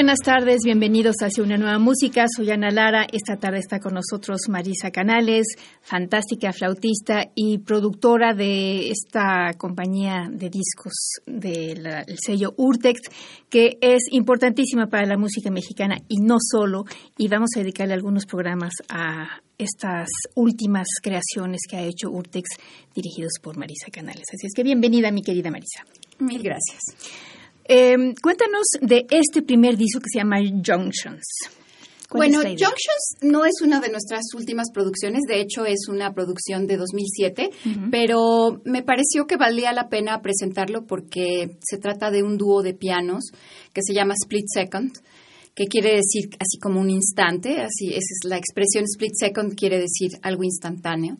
Buenas tardes, bienvenidos hacia una nueva música. Soy Ana Lara. Esta tarde está con nosotros Marisa Canales, fantástica flautista y productora de esta compañía de discos del sello Urtex, que es importantísima para la música mexicana y no solo. Y vamos a dedicarle algunos programas a estas últimas creaciones que ha hecho Urtex dirigidos por Marisa Canales. Así es que bienvenida, mi querida Marisa. Mil gracias. Em, cuéntanos de este primer disco que se llama Junctions. Bueno, Junctions no es una de nuestras últimas producciones, de hecho es una producción de 2007, pero me pareció que valía la pena presentarlo porque se trata de un dúo de pianos que se llama Split Second, que quiere decir así como un instante, así esa es la expresión Split Second quiere decir algo instantáneo.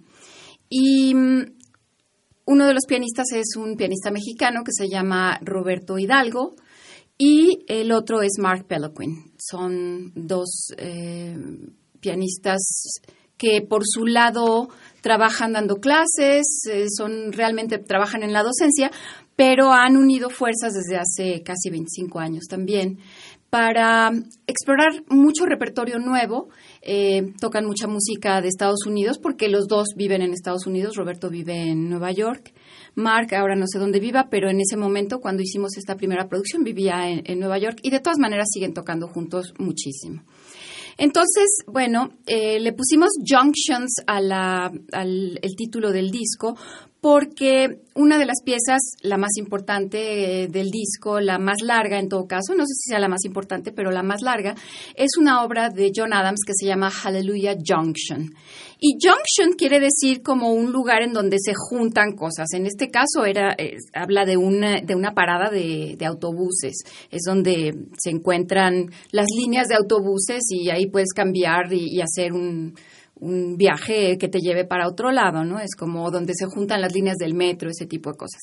Y mm, uno de los pianistas es un pianista mexicano que se llama Roberto Hidalgo y el otro es Mark Peloquin. Son dos eh, pianistas que por su lado trabajan dando clases, eh, son realmente trabajan en la docencia, pero han unido fuerzas desde hace casi 25 años también para explorar mucho repertorio nuevo. Eh, tocan mucha música de Estados Unidos porque los dos viven en Estados Unidos. Roberto vive en Nueva York. Mark, ahora no sé dónde viva, pero en ese momento, cuando hicimos esta primera producción, vivía en Nueva York y de todas maneras siguen tocando juntos muchísimo. Entonces, bueno, eh, le pusimos Junctions al el título del disco porque una de las piezas, la más importante eh, del disco, la más larga en todo caso, no sé si sea la más importante, pero la más larga, es una obra de John Adams que se llama Hallelujah Junction. Y Junction quiere decir como un lugar en donde se juntan cosas. En este caso era, habla de una, de una parada de, autobuses. Es donde se encuentran las líneas de autobuses y ahí puedes cambiar y hacer un un viaje que te lleve para otro lado, ¿no? Es como donde se juntan las líneas del metro, ese tipo de cosas.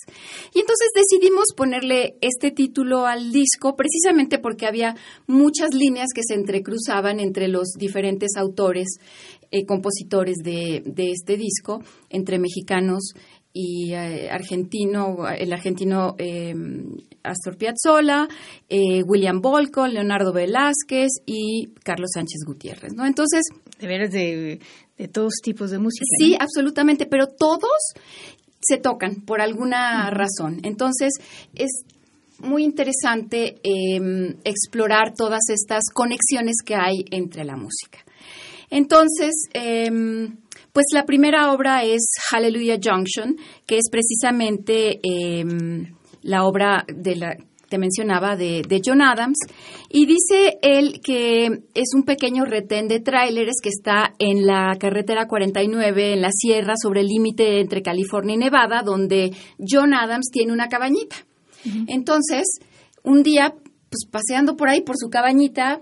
Y entonces decidimos ponerle este título al disco precisamente porque había muchas líneas que se entrecruzaban entre los diferentes autores, eh, compositores de, de este disco, entre mexicanos y eh, argentino, el argentino eh, Astor Piazzolla, eh, William Bolco, Leonardo Velázquez y Carlos Sánchez Gutiérrez, ¿no? Entonces... De veras de, todos tipos de música. Sí, absolutamente, pero todos se tocan por alguna razón. Entonces, es muy interesante em, explorar todas estas conexiones que hay entre la música. Entonces, em, pues la primera obra es Hallelujah Junction, que es precisamente em, la obra de la te mencionaba de, John Adams, y dice él que es un pequeño retén de tráileres que está en la carretera 49, en la sierra, sobre el límite entre California y Nevada, donde John Adams tiene una cabañita. Entonces, un día, pues paseando por ahí, por su cabañita,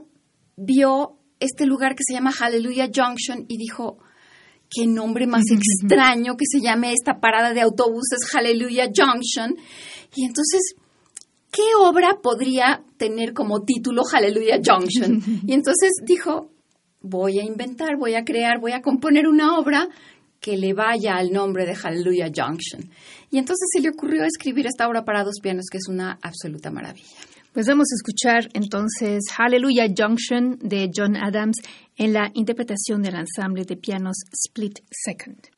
vio este lugar que se llama Hallelujah Junction y dijo, qué nombre más extraño que se llame esta parada de autobuses Hallelujah Junction. Y entonces, ¿qué obra podría tener como título Hallelujah Junction? Y entonces dijo, voy a inventar, voy a crear, voy a componer una obra que le vaya al nombre de Hallelujah Junction. Y entonces se le ocurrió escribir esta obra para dos pianos, que es una absoluta maravilla. Pues vamos a escuchar entonces Hallelujah Junction de John Adams en la interpretación del ensamble de pianos Split Second.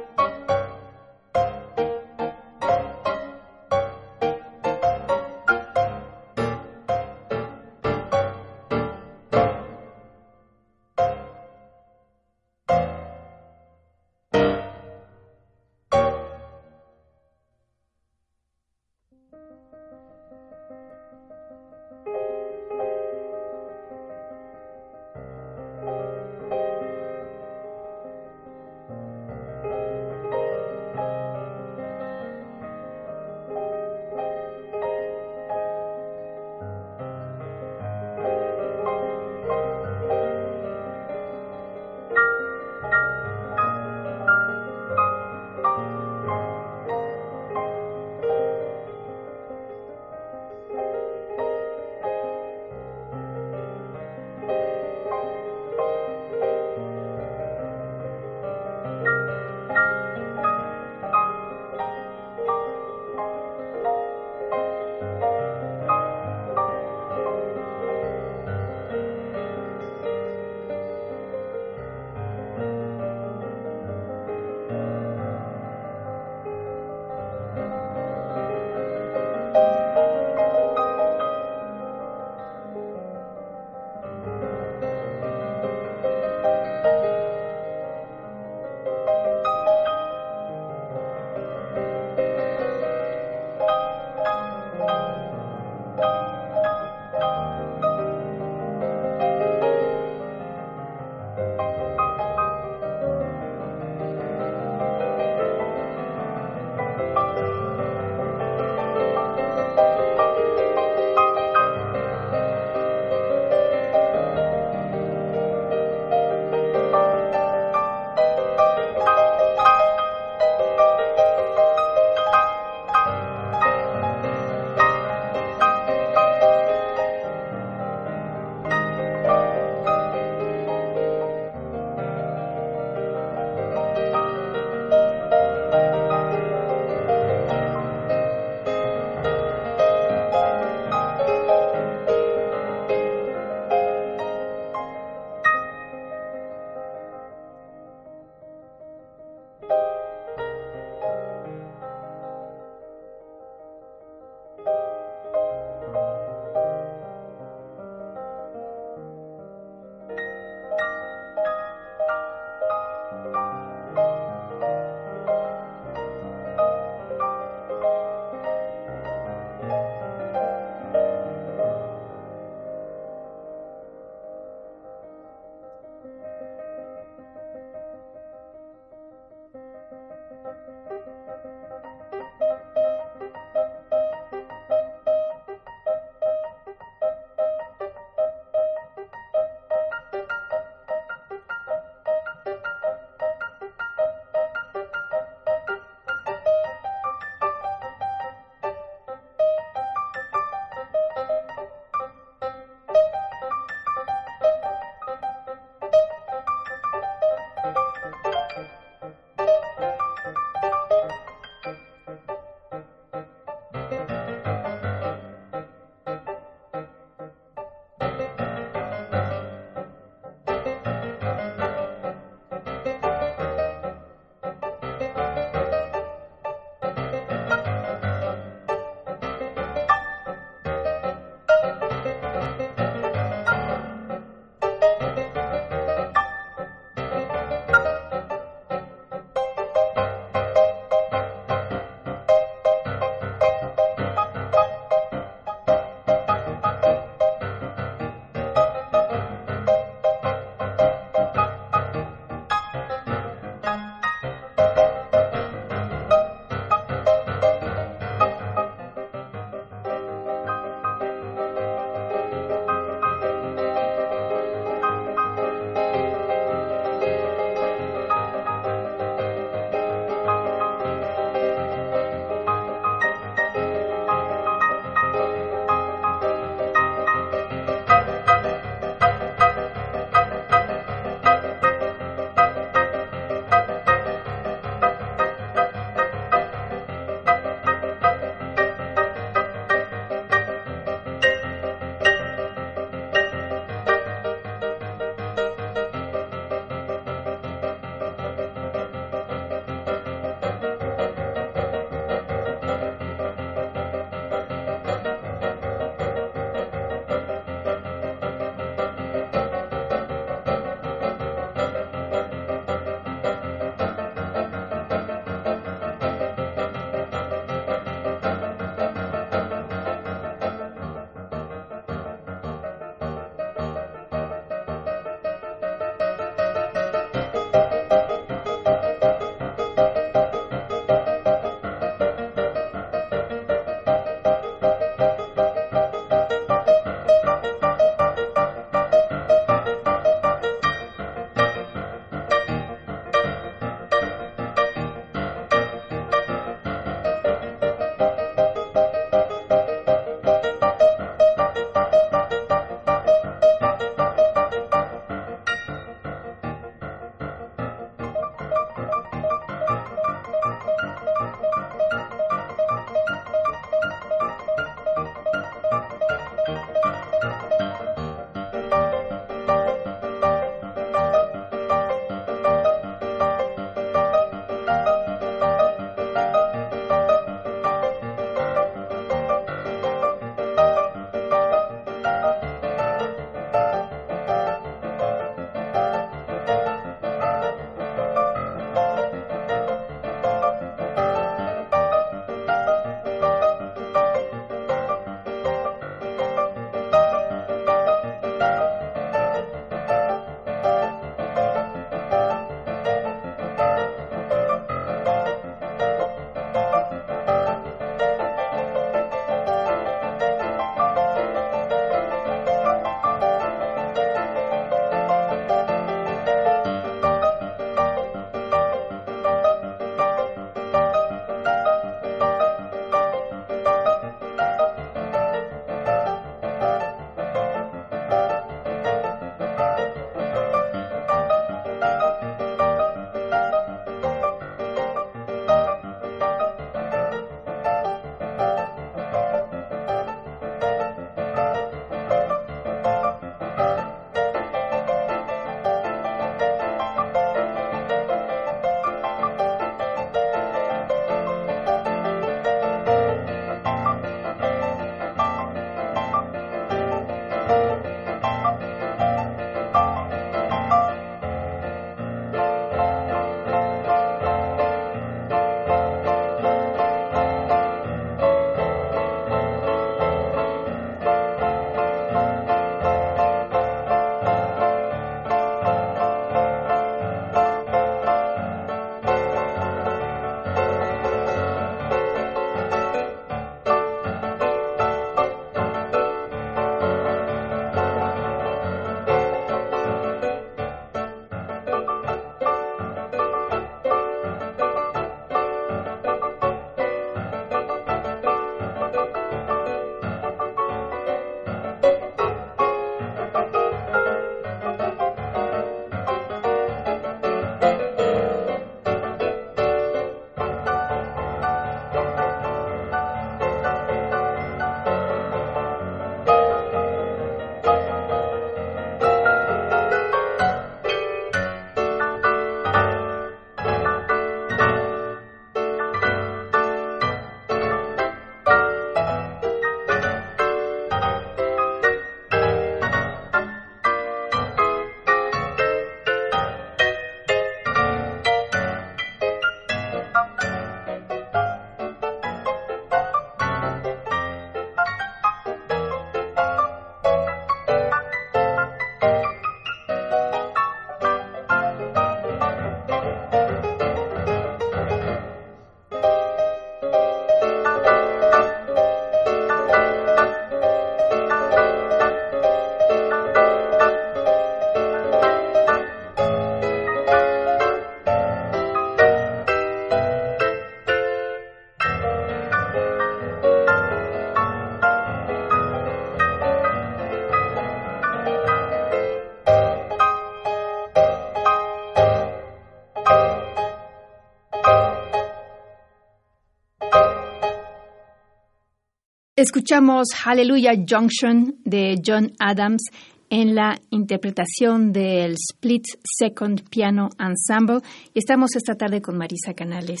Escuchamos Hallelujah Junction de John Adams en la interpretación del Split Second Piano Ensemble. Y estamos esta tarde con Marisa Canales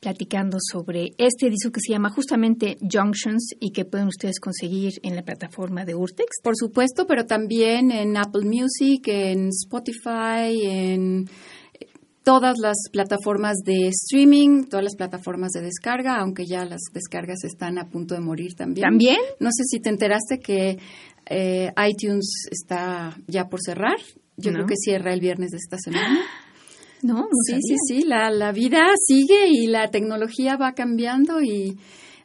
platicando sobre este disco que se llama justamente Junctions y que pueden ustedes conseguir en la plataforma de Urtex. Por supuesto, pero también en Apple Music, en Spotify, en todas las plataformas de streaming, todas las plataformas de descarga, aunque ya las descargas están a punto de morir también. ¿También? No sé si te enteraste que eh, iTunes está ya por cerrar. Yo creo que cierra el viernes de esta semana. No, sí, sí, sí, la, la vida sigue y la tecnología va cambiando y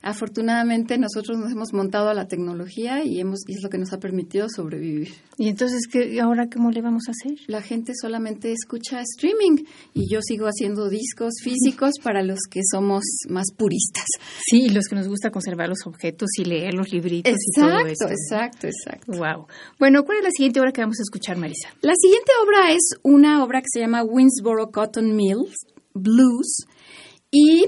afortunadamente nosotros nos hemos montado a la tecnología y hemos es lo que nos ha permitido sobrevivir. ¿Y entonces qué ahora cómo le vamos a hacer? La gente solamente escucha streaming y yo sigo haciendo discos físicos para los que somos más puristas. Sí, los que nos gusta conservar los objetos y leer los libritos y todo eso. Exacto, exacto. Wow. Bueno, ¿cuál es la siguiente obra que vamos a escuchar, Marisa? La siguiente obra es una obra que se llama Winsboro Cotton Mills Blues y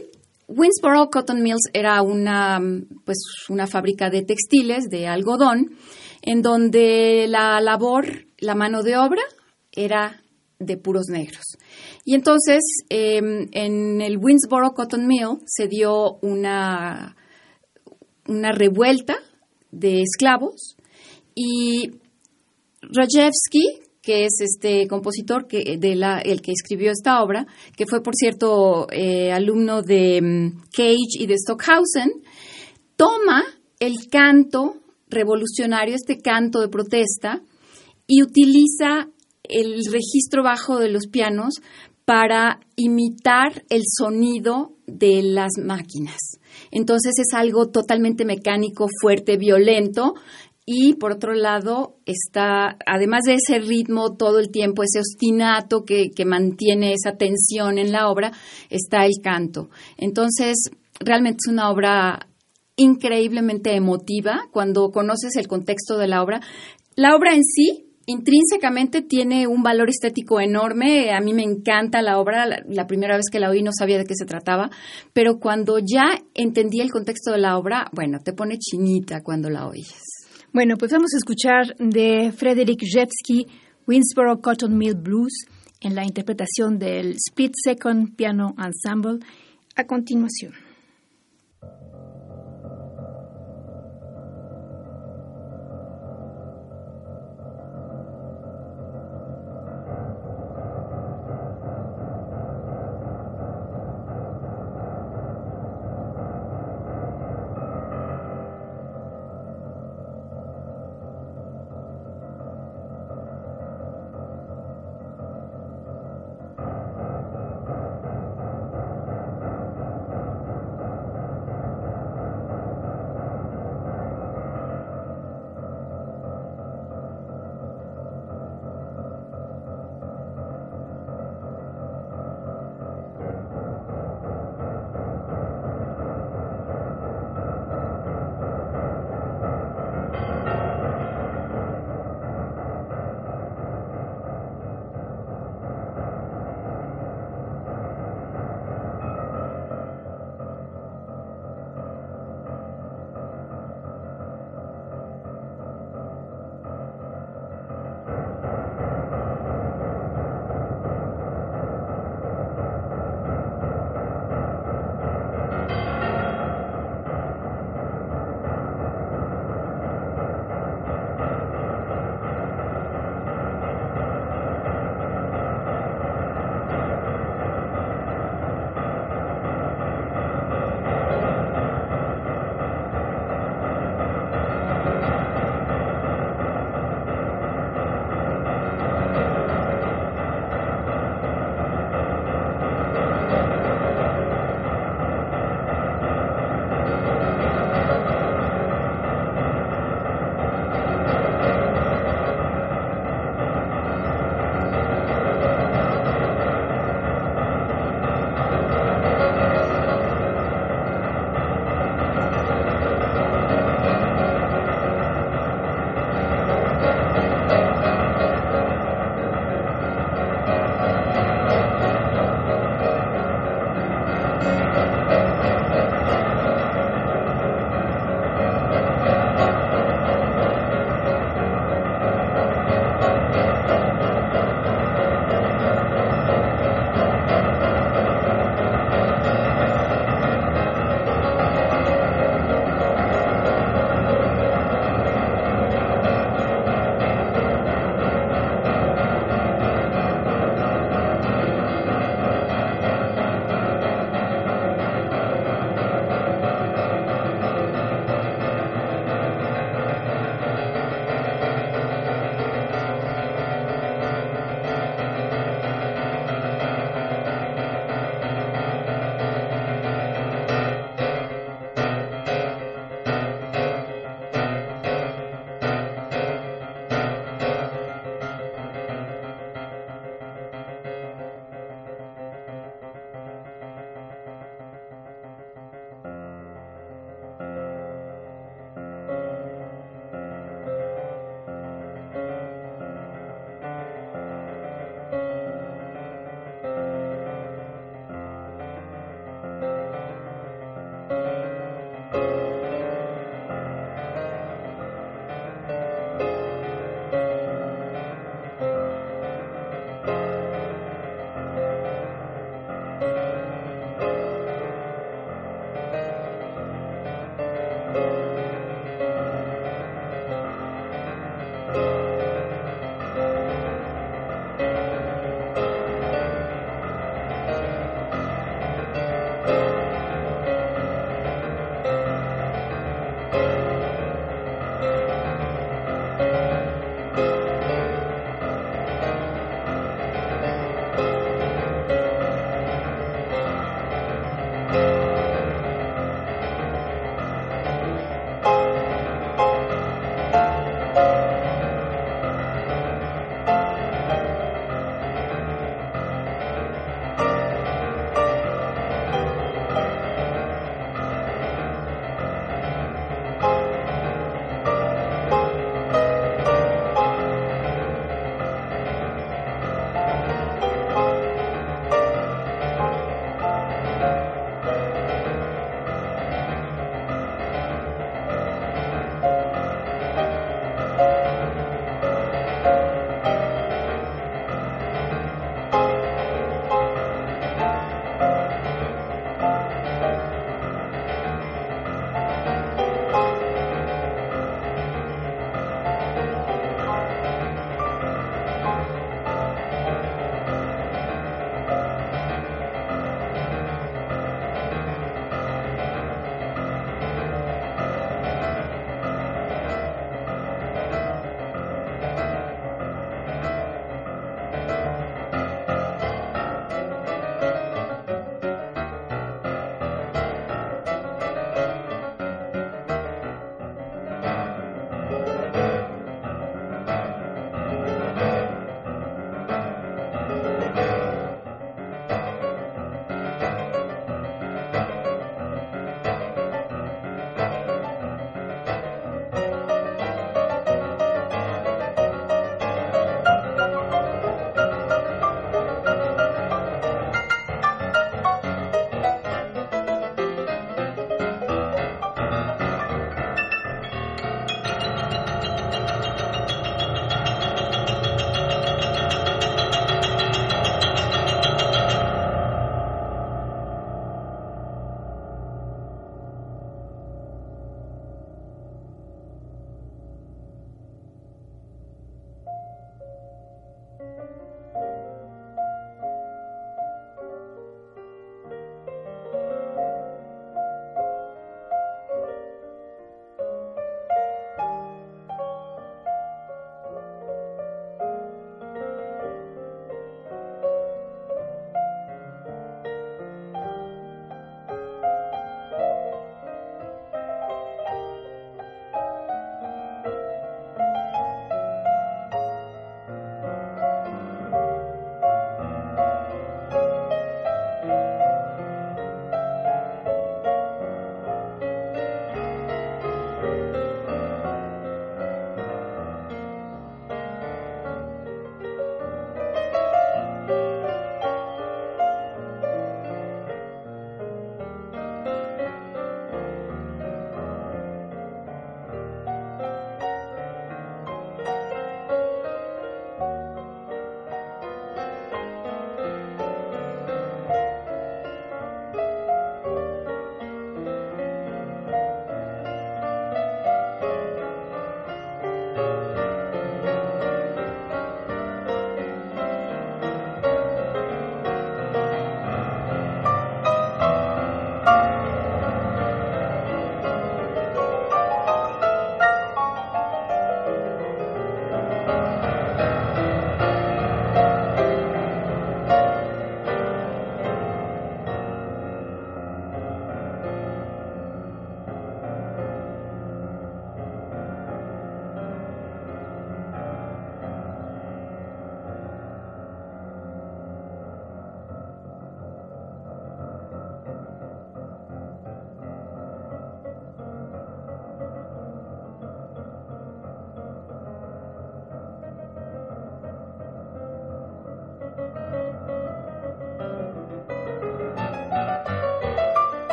Winsboro Cotton Mills era una, pues, una fábrica de textiles, de algodón, en donde la labor, la mano de obra, era de puros negros. Y entonces, em, en el Winsboro Cotton Mill se dio una, una revuelta de esclavos y Rajewski, que es este compositor que, el que escribió esta obra, que fue, por cierto, eh, alumno de mm, Cage y de Stockhausen, toma el canto revolucionario, este canto de protesta, y utiliza el registro bajo de los pianos para imitar el sonido de las máquinas. Entonces es algo totalmente mecánico, fuerte, violento, y por otro lado está, además de ese ritmo todo el tiempo, ese ostinato que, que mantiene esa tensión en la obra, está el canto. Entonces, realmente es una obra increíblemente emotiva cuando conoces el contexto de la obra. La obra en sí, intrínsecamente, tiene un valor estético enorme. A mí me encanta la obra. La, la, primera vez que la oí no sabía de qué se trataba, pero cuando ya entendí el contexto de la obra, bueno, te pone chinita cuando la oyes. Bueno, pues vamos a escuchar de Frederick Jewski Winsboro Cotton Mill Blues en la interpretación del Split Second Piano Ensemble a continuación.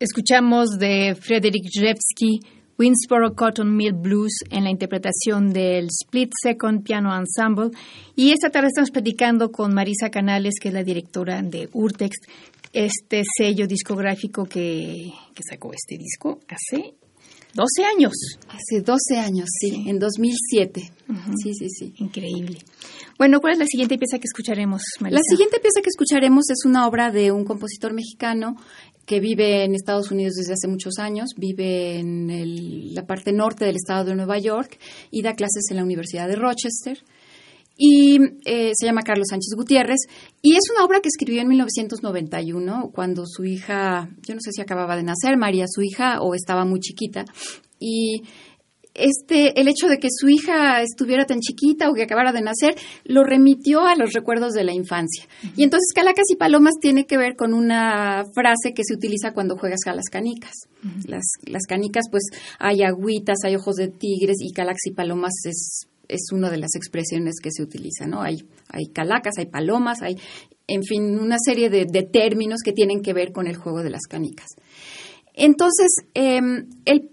Escuchamos de Frederick Jevsky Winsboro Cotton Mill Blues en la interpretación del Split Second Piano Ensemble. Y esta tarde estamos platicando con Marisa Canales, que es la directora de Urtex, este sello discográfico que, sacó este disco hace 12 años. Hace 12 años, sí, en 2007. Sí, sí, sí. Increíble. Bueno, ¿cuál es la siguiente pieza que escucharemos, Marisa? La siguiente pieza que escucharemos es una obra de un compositor mexicano que vive en Estados Unidos desde hace muchos años, vive en la parte norte del estado de Nueva York y da clases en la Universidad de Rochester. Y eh, se llama Carlos Sánchez Gutiérrez. Y es una obra que escribió en 1991, cuando su hija, yo no sé si acababa de nacer, María, su hija, o estaba muy chiquita. Y este, el hecho de que su hija estuviera tan chiquita o que acabara de nacer, lo remitió a los recuerdos de la infancia. Y entonces Calacas y Palomas tiene que ver con una frase que se utiliza cuando juegas a las canicas. las, las, canicas, pues hay agüitas, hay ojos de tigres y Calacas y Palomas es, es una de las expresiones que se utiliza, ¿no? Hay, hay calacas, hay palomas, hay, en fin, una serie de, términos que tienen que ver con el juego de las canicas. Entonces, em,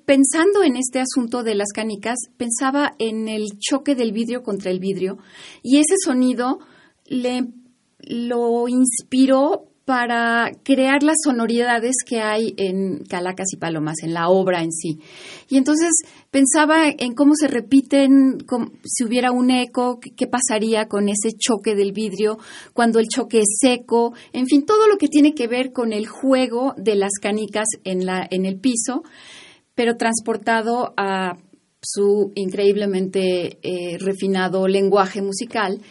pensando en este asunto de las canicas, pensaba en el choque del vidrio contra el vidrio y ese sonido le lo inspiró para crear las sonoridades que hay en Calacas y Palomas, en la obra en sí. Y entonces pensaba en cómo se repiten, si hubiera un eco, qué pasaría con ese choque del vidrio, cuando el choque es seco, en fin, todo lo que tiene que ver con el juego de las canicas en, la, en el piso, pero transportado a su increíblemente eh, refinado lenguaje musical.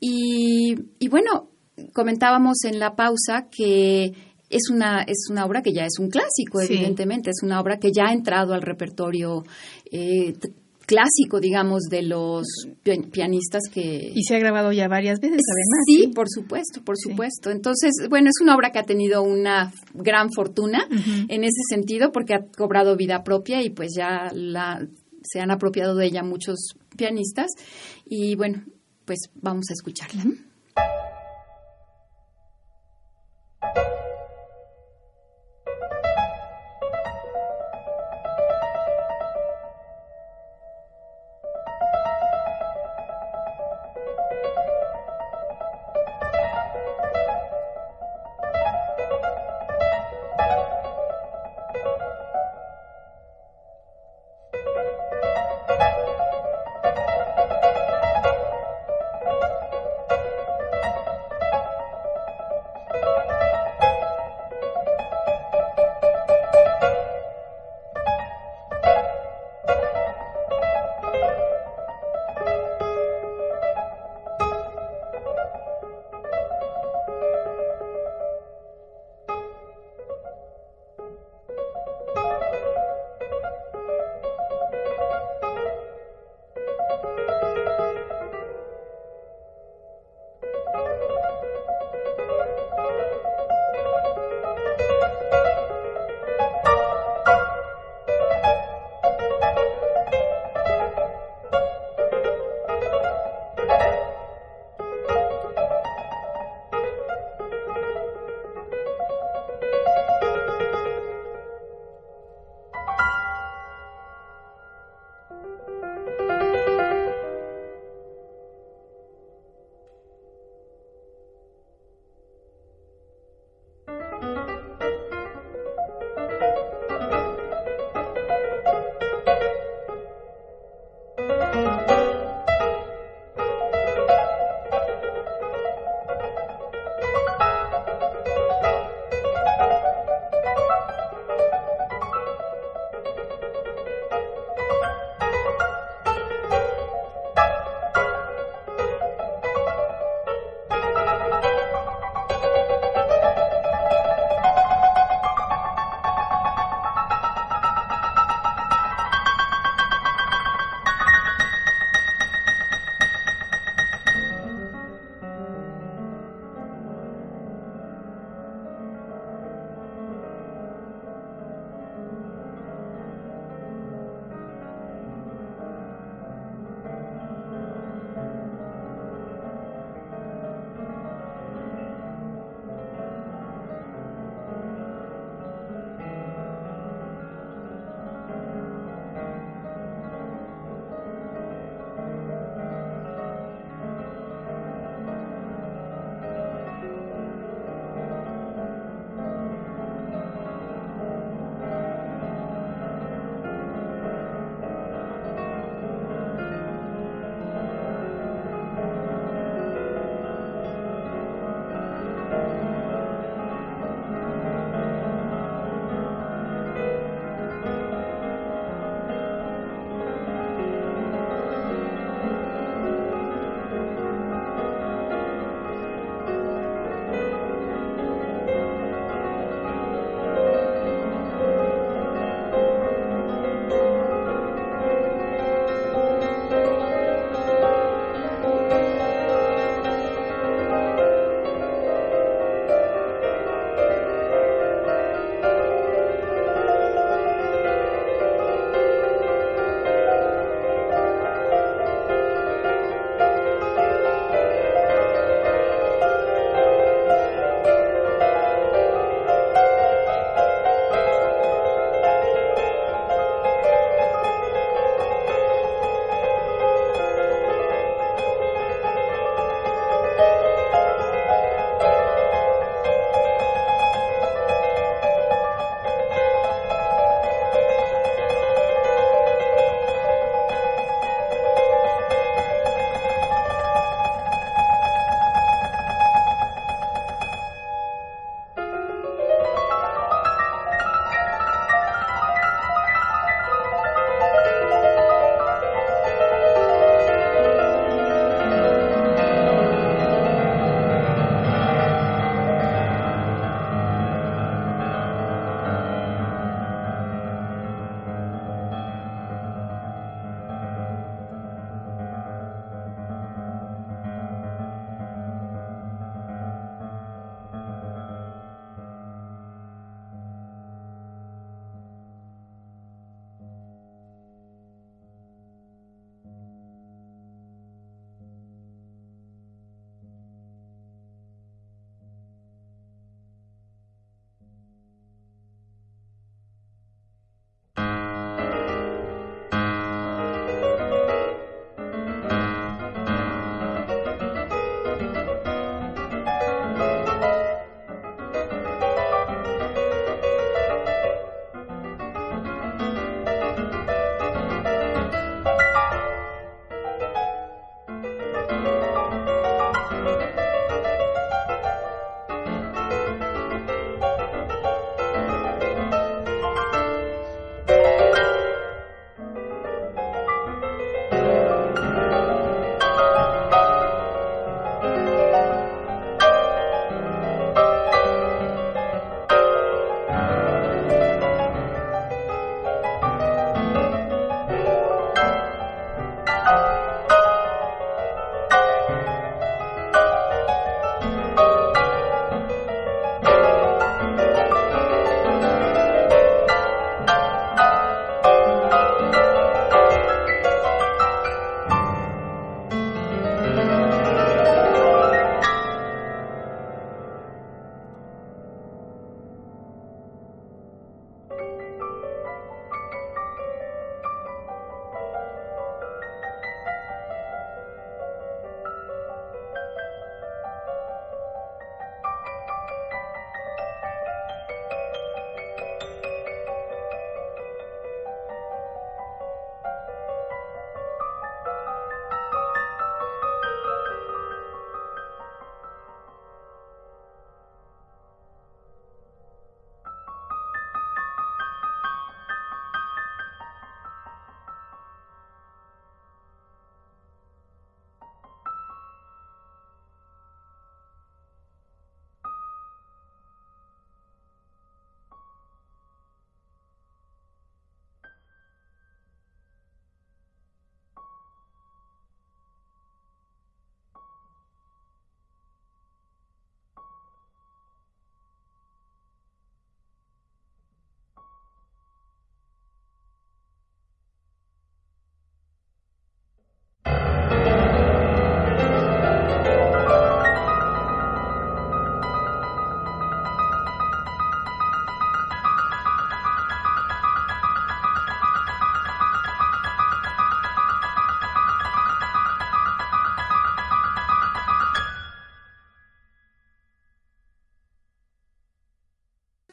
Y, y bueno, comentábamos en la pausa que es una, es una obra que ya es un clásico, evidentemente, es una obra que ya ha entrado al repertorio eh, clásico, digamos, de los pianistas que... Y se ha grabado ya varias veces, además. Sí, por supuesto, por supuesto. Entonces, bueno, es una obra que ha tenido una gran fortuna en ese sentido porque ha cobrado vida propia y pues ya la, se han apropiado de ella muchos pianistas y bueno, pues vamos a escucharla. Thank you.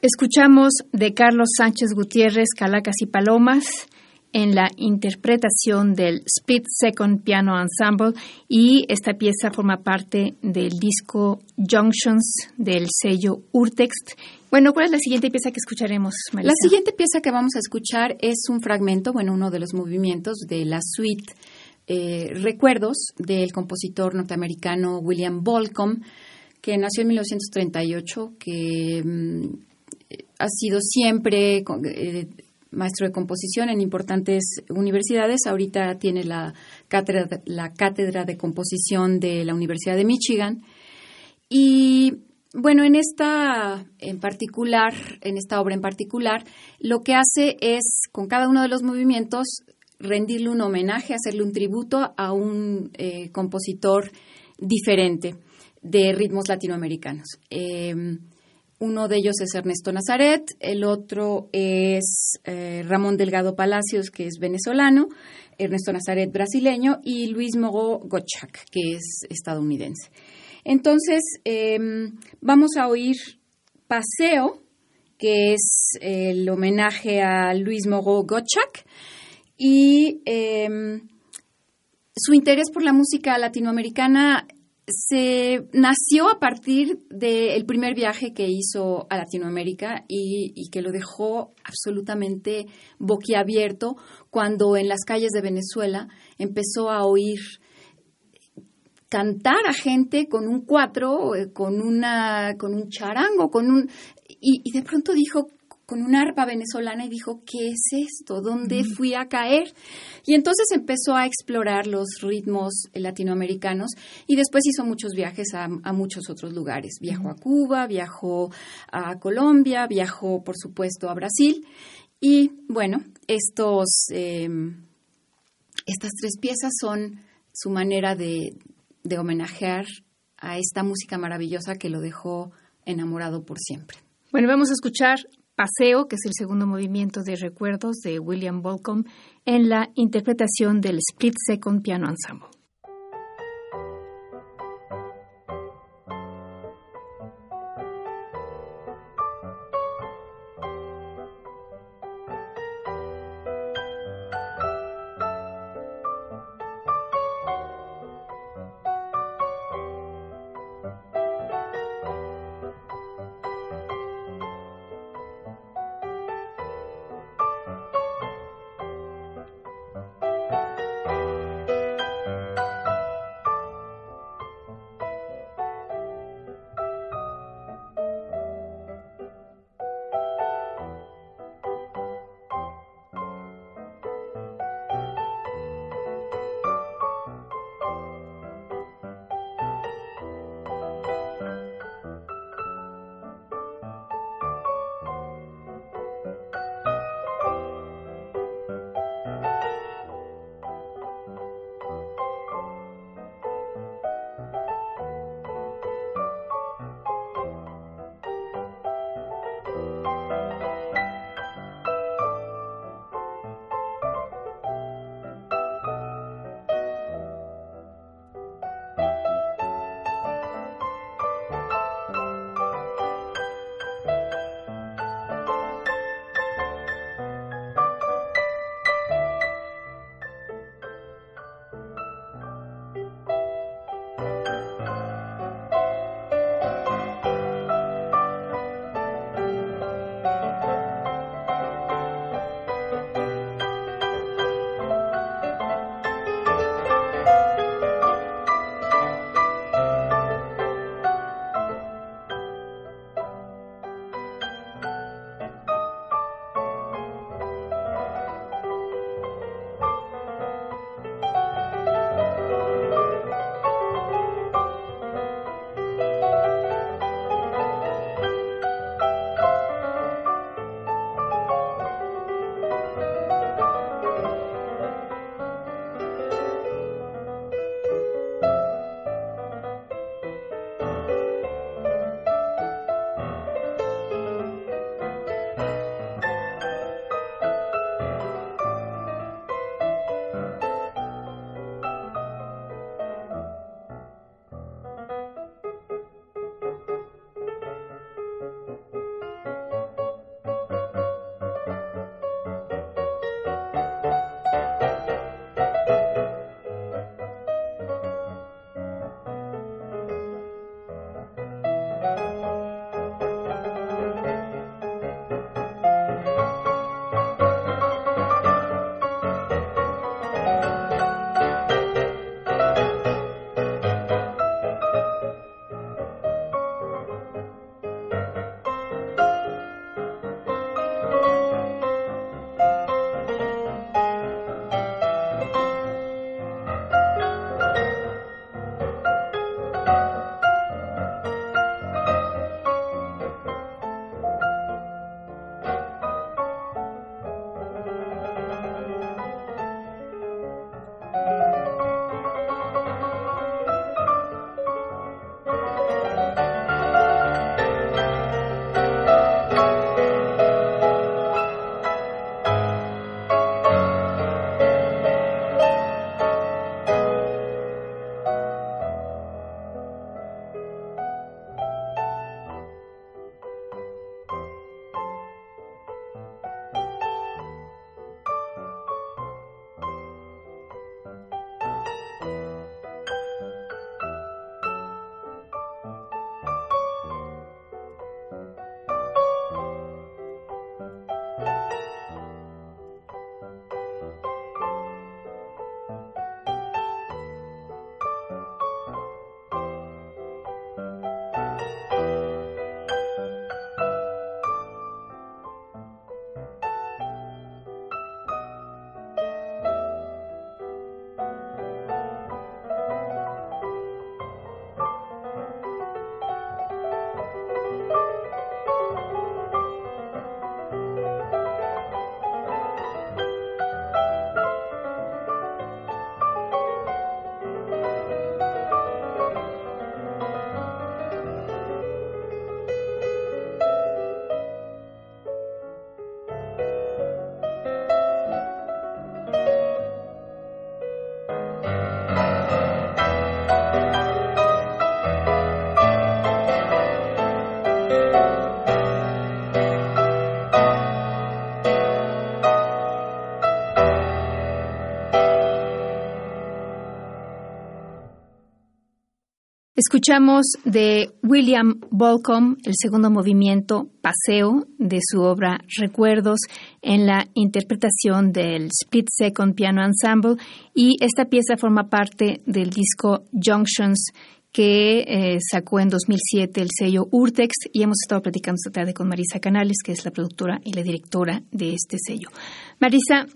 Escuchamos de Carlos Sánchez Gutiérrez Calacas y Palomas en la interpretación del Split Second Piano Ensemble y esta pieza forma parte del disco Junctions del sello Urtext. Bueno, ¿cuál es la siguiente pieza que escucharemos? La siguiente pieza que vamos a escuchar es un fragmento, bueno, uno de los movimientos de la suite eh, Recuerdos del compositor norteamericano William Bolcom, que nació en 1938, que mm, ha sido siempre eh, maestro de composición en importantes universidades. Ahorita tiene la cátedra, la cátedra de composición de la Universidad de Michigan. Y bueno, en esta en particular, en esta obra en particular, lo que hace es, con cada uno de los movimientos, rendirle un homenaje, hacerle un tributo a un eh, compositor diferente de ritmos latinoamericanos. Eh, uno de ellos es Ernesto Nazaret, el otro es eh, Ramón Delgado Palacios, que es venezolano, Ernesto Nazaret brasileño y Luis Mogo Gochak, que es estadounidense. Entonces, em, vamos a oír Paseo, que es el homenaje a Luis Mogo Gochak, y em, su interés por la música latinoamericana se nació a partir del primer viaje que hizo a Latinoamérica y, que lo dejó absolutamente boquiabierto cuando en las calles de Venezuela empezó a oír cantar a gente con un cuatro, eh, con una, con un charango, con un y, y de pronto dijo con una arpa venezolana y dijo, ¿qué es esto? ¿Dónde fui a caer? Y entonces empezó a explorar los ritmos latinoamericanos y después hizo muchos viajes a, muchos otros lugares. Viajó a Cuba, viajó a Colombia, viajó, por supuesto, a Brasil. Y bueno, estos, em, estas tres piezas son su manera de, de homenajear a esta música maravillosa que lo dejó enamorado por siempre. Bueno, vamos a escuchar Paseo, que es el segundo movimiento de Recuerdos de William Bolcom, en la interpretación del Split Second Piano Ensemble. Escuchamos de William Bolcom el segundo movimiento Paseo de su obra Recuerdos en la interpretación del Split Second Piano Ensemble y esta pieza forma parte del disco Junctions que eh, sacó en 2007 el sello Urtex y hemos estado platicando esta tarde con Marisa Canales, que es la productora y la directora de este sello. Marisa,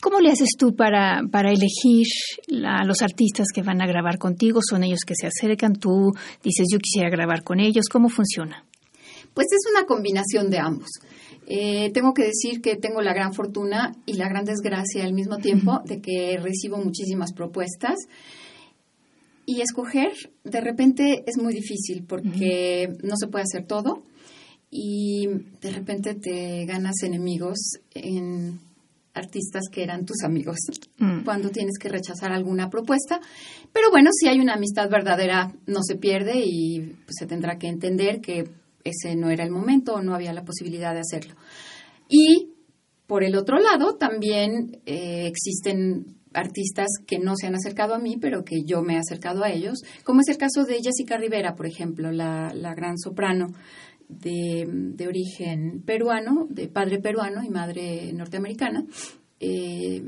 ¿Cómo le haces tú para, para elegir a los artistas que van a grabar contigo? ¿Son ellos que se acercan? ¿Tú dices yo quisiera grabar con ellos? ¿Cómo funciona? Pues es una combinación de ambos. Eh, tengo que decir que tengo la gran fortuna y la gran desgracia al mismo tiempo de que recibo muchísimas propuestas y escoger de repente es muy difícil porque no se puede hacer todo y de repente te ganas enemigos en artistas que eran tus amigos mm. cuando tienes que rechazar alguna propuesta. Pero bueno, si hay una amistad verdadera, no se pierde y pues, se tendrá que entender que ese no era el momento o no había la posibilidad de hacerlo. Y por el otro lado, también eh, existen artistas que no se han acercado a mí, pero que yo me he acercado a ellos, como es el caso de Jessica Rivera, por ejemplo, la, la gran soprano de, origen peruano, de padre peruano y madre norteamericana. Eh,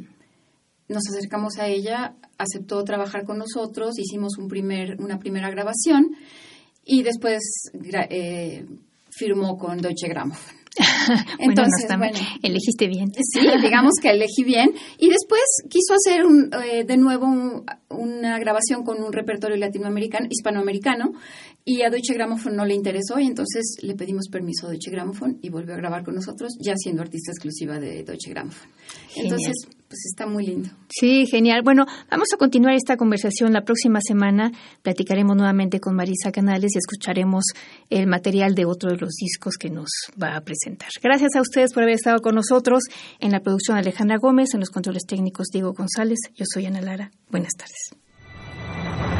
nos acercamos a ella, aceptó trabajar con nosotros, hicimos un primer, una primera grabación y después eh, firmó con Deutsche Grammophon. Entonces, bueno, elegiste bien. Sí, digamos que elegí bien. Y después quiso hacer un, eh, de nuevo una grabación con un repertorio latinoamericano, hispanoamericano, y a Deutsche Grammophon no le interesó, y entonces le pedimos permiso a Deutsche Grammophon y volvió a grabar con nosotros, ya siendo artista exclusiva de Deutsche Grammophon. Entonces, pues está muy lindo. Sí, genial. Bueno, vamos a continuar esta conversación la próxima semana. Platicaremos nuevamente con Marisa Canales y escucharemos el material de otro de los discos que nos va a presentar. Gracias a ustedes por haber estado con nosotros en la producción Alejandra Gómez, en los controles técnicos Diego González. Yo soy Ana Lara. Buenas tardes.